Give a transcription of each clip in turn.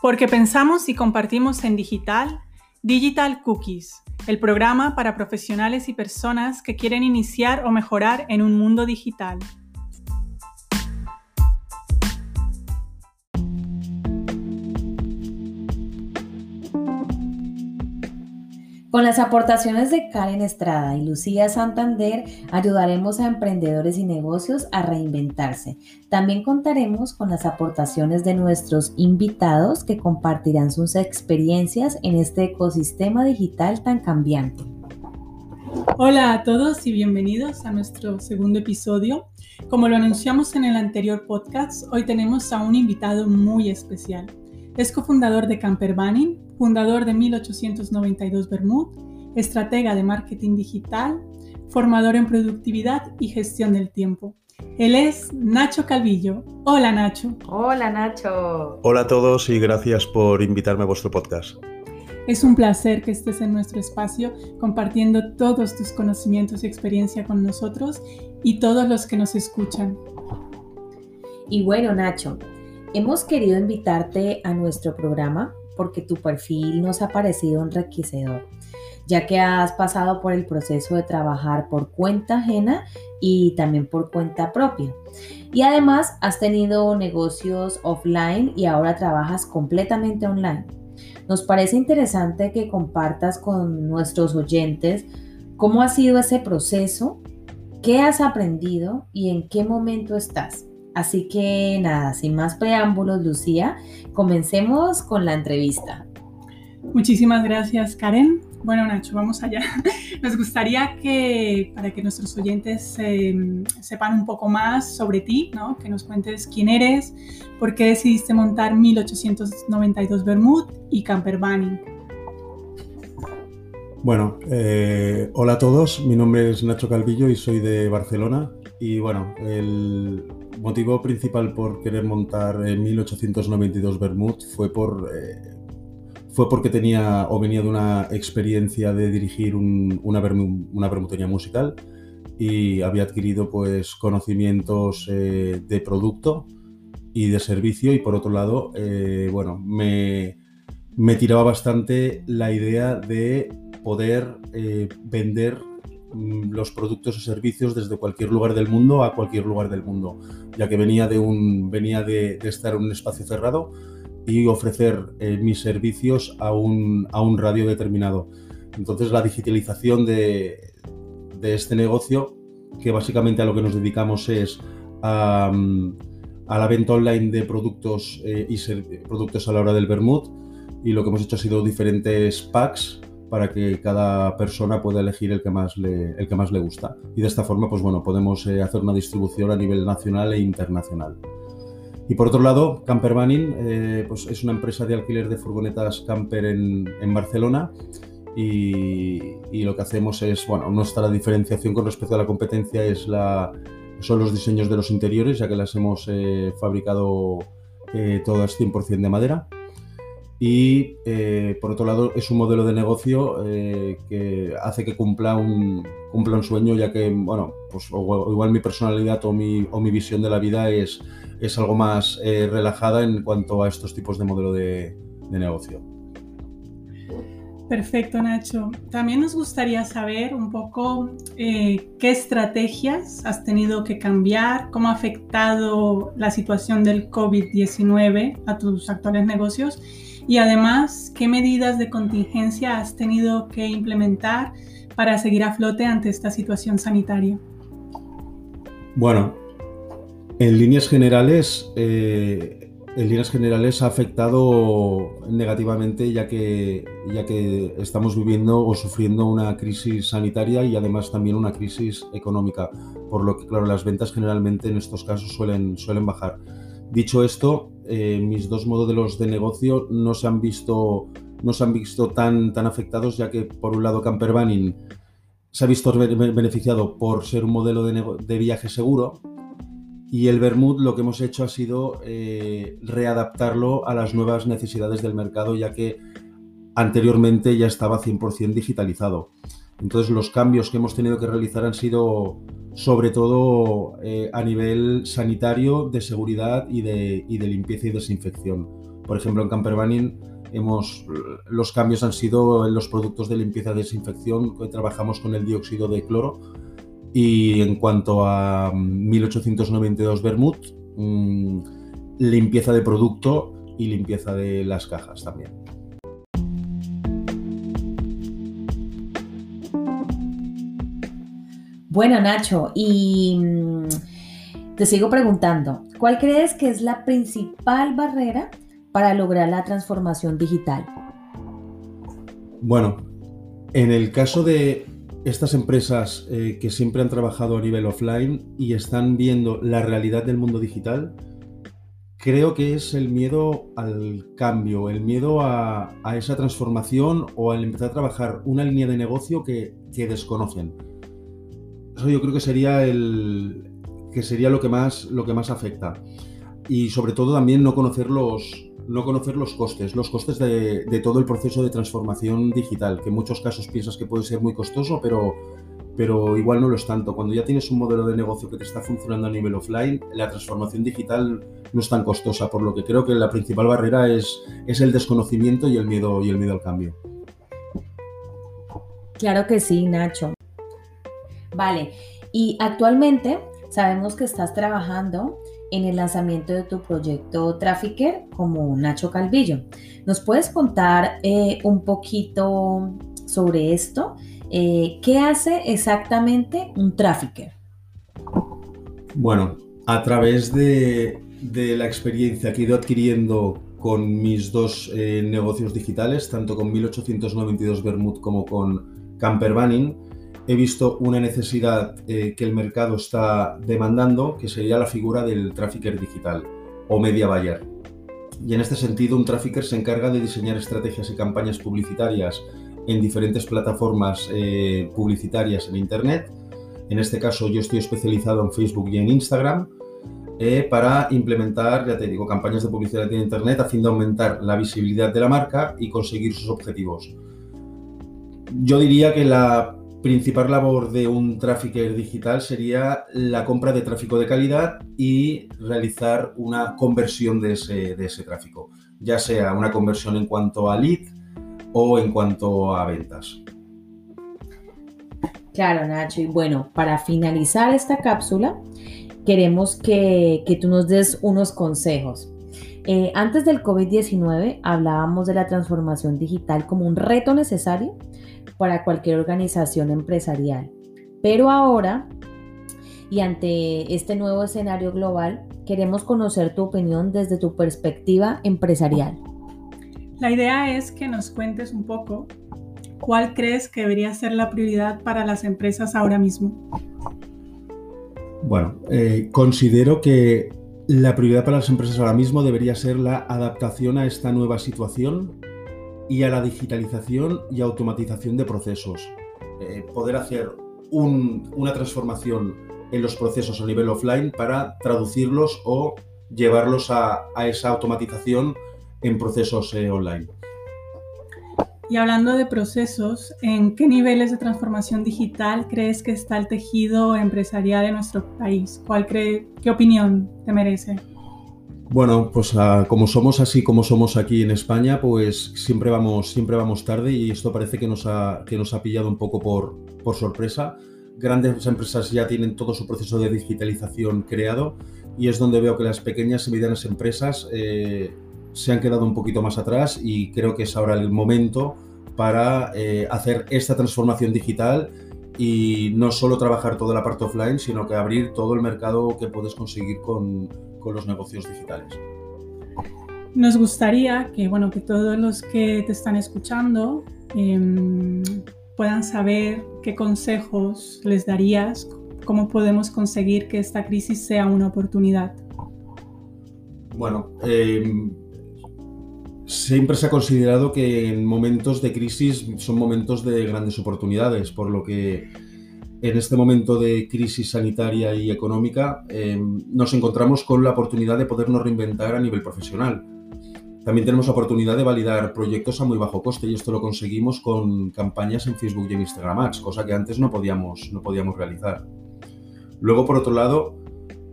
Porque pensamos y compartimos en digital, Digital Cookies, el programa para profesionales y personas que quieren iniciar o mejorar en un mundo digital. Con las aportaciones de Karen Estrada y Lucía Santander ayudaremos a emprendedores y negocios a reinventarse. También contaremos con las aportaciones de nuestros invitados que compartirán sus experiencias en este ecosistema digital tan cambiante. Hola a todos y bienvenidos a nuestro segundo episodio. Como lo anunciamos en el anterior podcast, hoy tenemos a un invitado muy especial. Es cofundador de Camper Banning, fundador de 1892 Bermud, estratega de marketing digital, formador en productividad y gestión del tiempo. Él es Nacho Calvillo. Hola Nacho. Hola Nacho. Hola a todos y gracias por invitarme a vuestro podcast. Es un placer que estés en nuestro espacio compartiendo todos tus conocimientos y experiencia con nosotros y todos los que nos escuchan. Y bueno Nacho, Hemos querido invitarte a nuestro programa porque tu perfil nos ha parecido enriquecedor, ya que has pasado por el proceso de trabajar por cuenta ajena y también por cuenta propia. Y además has tenido negocios offline y ahora trabajas completamente online. Nos parece interesante que compartas con nuestros oyentes cómo ha sido ese proceso, qué has aprendido y en qué momento estás. Así que nada, sin más preámbulos, Lucía, comencemos con la entrevista. Muchísimas gracias, Karen. Bueno, Nacho, vamos allá. Nos gustaría que, para que nuestros oyentes em, sepan un poco más sobre ti, ¿no? que nos cuentes quién eres, por qué decidiste montar 1892 Bermud y Camper Bunny. Bueno, eh, hola a todos, mi nombre es Nacho Calvillo y soy de Barcelona. Y bueno, el, motivo principal por querer montar en 1892 Bermud fue por eh, fue porque tenía o venía de una experiencia de dirigir una, bermuteña musical y había adquirido pues conocimientos eh, de producto y de servicio y por otro lado eh, bueno me, me, tiraba bastante la idea de poder vender los productos o servicios desde cualquier lugar del mundo a cualquier lugar del mundo, ya que venía de, un, venía de, estar en un espacio cerrado y ofrecer eh, mis servicios a un, a un radio determinado. Entonces la digitalización de, de, este negocio, que básicamente a lo que nos dedicamos es a, mm, la venta online de productos eh, y productos a la hora del Bermud, y lo que hemos hecho ha sido diferentes packs para que cada persona pueda elegir el que más le, el que más le gusta. Y de esta forma, pues bueno, podemos eh, hacer una distribución a nivel nacional e internacional. Y por otro lado, Camper eh, pues es una empresa de alquiler de furgonetas camper en, en Barcelona y, y, lo que hacemos es, bueno, nuestra diferenciación con respecto a la competencia es la, son los diseños de los interiores, ya que las hemos eh, fabricado todas 100% de madera y eh, por otro lado es un modelo de negocio eh, que hace que cumpla un, cumpla un sueño, ya que, bueno, pues igual mi personalidad o mi, o mi visión de la vida es, es algo más eh, relajada en cuanto a estos tipos de modelo de, de negocio. Perfecto, Nacho. También nos gustaría saber un poco qué estrategias has tenido que cambiar, cómo ha afectado la situación del COVID-19 a tus actuales negocios y además, ¿qué medidas de contingencia has tenido que implementar para seguir a flote ante esta situación sanitaria? Bueno, en líneas generales, eh, en líneas generales ha afectado negativamente ya que, ya que estamos viviendo o sufriendo una crisis sanitaria y además también una crisis económica, por lo que claro, las ventas generalmente en estos casos suelen, suelen bajar. Dicho esto, eh, mis dos modelos de negocio no se han visto, no se han visto tan, tan afectados, ya que por un lado Camper Banning se ha visto beneficiado por ser un modelo de, viaje seguro y el Bermud lo que hemos hecho ha sido eh, readaptarlo a las nuevas necesidades del mercado, ya que anteriormente ya estaba 100% digitalizado. Entonces los cambios que hemos tenido que realizar han sido sobre todo eh, a nivel sanitario, de seguridad y de, limpieza y desinfección. Por ejemplo, en Camper hemos, los cambios han sido en los productos de limpieza y desinfección, que trabajamos con el dióxido de cloro. Y en cuanto a 1892 Bermud, mm, limpieza de producto y limpieza de las cajas también. Bueno, Nacho, y mm, te sigo preguntando, ¿cuál crees que es la principal barrera para lograr la transformación digital? Bueno, en el caso de estas empresas eh, que siempre han trabajado a nivel offline y están viendo la realidad del mundo digital, creo que es el miedo al cambio, el miedo a, esa transformación o al empezar a trabajar una línea de negocio que desconocen. Eso yo creo que sería el que sería lo que más lo que más afecta. Y sobre todo también no conocer los no conocer los costes, los costes de, todo el proceso de transformación digital, que en muchos casos piensas que puede ser muy costoso, pero, pero igual no lo es tanto. Cuando ya tienes un modelo de negocio que te está funcionando a nivel offline, la transformación digital no es tan costosa, por lo que creo que la principal barrera es, es el desconocimiento y el miedo y el miedo al cambio. Claro que sí, Nacho. Vale, y actualmente sabemos que estás trabajando en el lanzamiento de tu proyecto Trafficker como Nacho Calvillo. ¿Nos puedes contar eh, un poquito sobre esto? Eh, ¿Qué hace exactamente un Trafficker? Bueno, a través de, la experiencia que he ido adquiriendo con mis dos eh, negocios digitales, tanto con 1892 Bermud como con Camper Banning, he visto una necesidad eh, que el mercado está demandando, que sería la figura del trafficker digital o media buyer. Y en este sentido, un trafficker se encarga de diseñar estrategias y campañas publicitarias en diferentes plataformas eh, publicitarias en Internet. En este caso, yo estoy especializado en Facebook y en Instagram. Eh, para implementar, ya te digo, campañas de publicidad en Internet a fin de aumentar la visibilidad de la marca y conseguir sus objetivos. Yo diría que la principal labor de un trafficker digital sería la compra de tráfico de calidad y realizar una conversión de ese, de ese tráfico, ya sea una conversión en cuanto a lead o en cuanto a ventas. Claro, Nacho. Y bueno, para finalizar esta cápsula, queremos que, que tú nos des unos consejos. Eh, antes del COVID-19 hablábamos de la transformación digital como un reto necesario para cualquier organización empresarial. Pero ahora, y ante este nuevo escenario global, queremos conocer tu opinión desde tu perspectiva empresarial. La idea es que nos cuentes un poco cuál crees que debería ser la prioridad para las empresas ahora mismo. Bueno, eh, considero que la prioridad para las empresas ahora mismo debería ser la adaptación a esta nueva situación y a la digitalización y automatización de procesos. Eh, poder hacer una transformación en los procesos a nivel offline para traducirlos o llevarlos a, esa automatización en procesos eh, online. Y hablando de procesos, ¿en qué niveles de transformación digital crees que está el tejido empresarial en nuestro país? ¿Cuál cree, ¿Qué opinión te merece? Bueno, pues ah, como somos así como somos aquí en España, pues siempre vamos, siempre vamos tarde y esto parece que nos ha, que nos ha pillado un poco por, por sorpresa. Grandes empresas ya tienen todo su proceso de digitalización creado y es donde veo que las pequeñas y medianas empresas eh, se han quedado un poquito más atrás y creo que es ahora el momento para eh, hacer esta transformación digital y no solo trabajar toda la parte offline, sino que abrir todo el mercado que puedes conseguir con, con los negocios digitales. Nos gustaría que, bueno, que todos los que te están escuchando em, puedan saber qué consejos les darías, cómo podemos conseguir que esta crisis sea una oportunidad. Bueno, em, siempre se ha considerado que en momentos de crisis son momentos de grandes oportunidades, por lo que en este momento de crisis sanitaria y económica em, nos encontramos con la oportunidad de podernos reinventar a nivel profesional. También tenemos la oportunidad de validar proyectos a muy bajo coste y esto lo conseguimos con campañas en Facebook y en Instagram Ads, cosa que antes no podíamos, no podíamos realizar. Luego, por otro lado,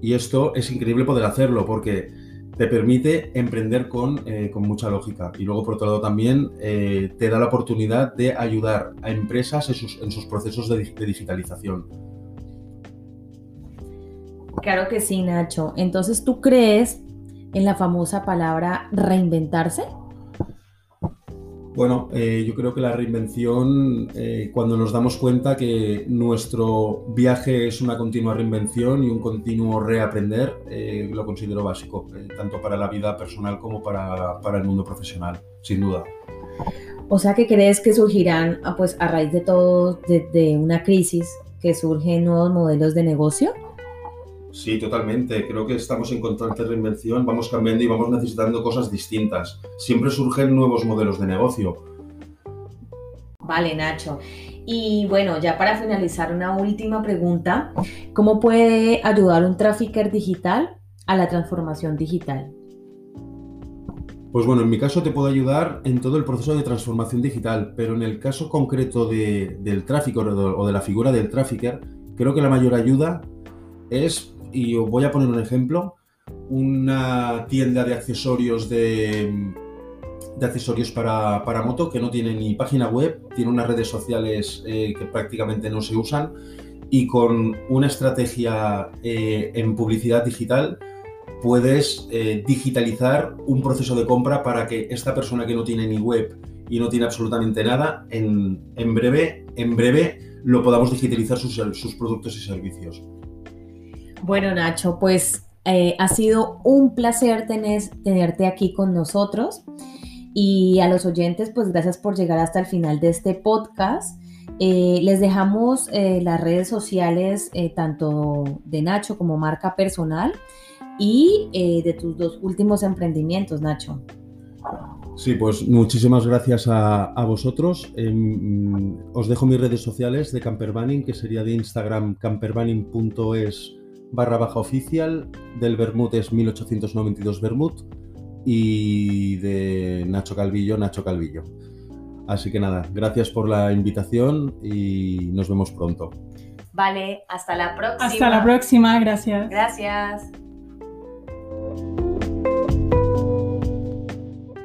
y esto es increíble poder hacerlo porque te permite emprender con, eh, con, mucha lógica. Y luego, por otro lado, también eh, te da la oportunidad de ayudar a empresas en sus, en sus procesos de, de, digitalización. Claro que sí, Nacho. Entonces, ¿tú crees en la famosa palabra reinventarse? Bueno, eh, yo creo que la reinvención, eh, cuando nos damos cuenta que nuestro viaje es una continua reinvención y un continuo reaprender, eh, lo considero básico, tanto para la vida personal como para, para, el mundo profesional, sin duda. O sea, que crees que surgirán, ah, pues, a raíz de todo, de, de una crisis, que surgen nuevos modelos de negocio? Sí, totalmente. Creo que estamos en constante reinvención, vamos cambiando y vamos necesitando cosas distintas. Siempre surgen nuevos modelos de negocio. Vale, Nacho. Y bueno, ya para finalizar, una última pregunta. ¿Cómo puede ayudar un trafficker digital a la transformación digital? Pues bueno, en mi caso te puedo ayudar en todo el proceso de transformación digital, pero en el caso concreto del tráfico o de la figura del trafficker, creo que la mayor ayuda es y os voy a poner un ejemplo, una tienda de accesorios de, accesorios para, para, moto que no tiene ni página web, tiene unas redes sociales eh, que prácticamente no se usan y con una estrategia eh, en publicidad digital puedes eh, digitalizar un proceso de compra para que esta persona que no tiene ni web y no tiene absolutamente nada, en, en breve, en breve lo podamos digitalizar sus, sus productos y servicios. Bueno, Nacho, pues eh, ha sido un placer tenerte aquí con nosotros. Y a los oyentes, pues gracias por llegar hasta el final de este podcast. Eh, les dejamos eh, las redes sociales tanto de Nacho como marca personal y de tus dos últimos emprendimientos, Nacho. Sí, pues muchísimas gracias a, a vosotros. Em, os dejo mis redes sociales de Camperbanning, que sería de Instagram camperbanning.es barra baja oficial, del Bermud es 1892 Bermud y de Nacho Calvillo, Nacho Calvillo. Así que nada, gracias por la invitación y nos vemos pronto. Vale, hasta la próxima. Hasta la próxima, gracias. Gracias.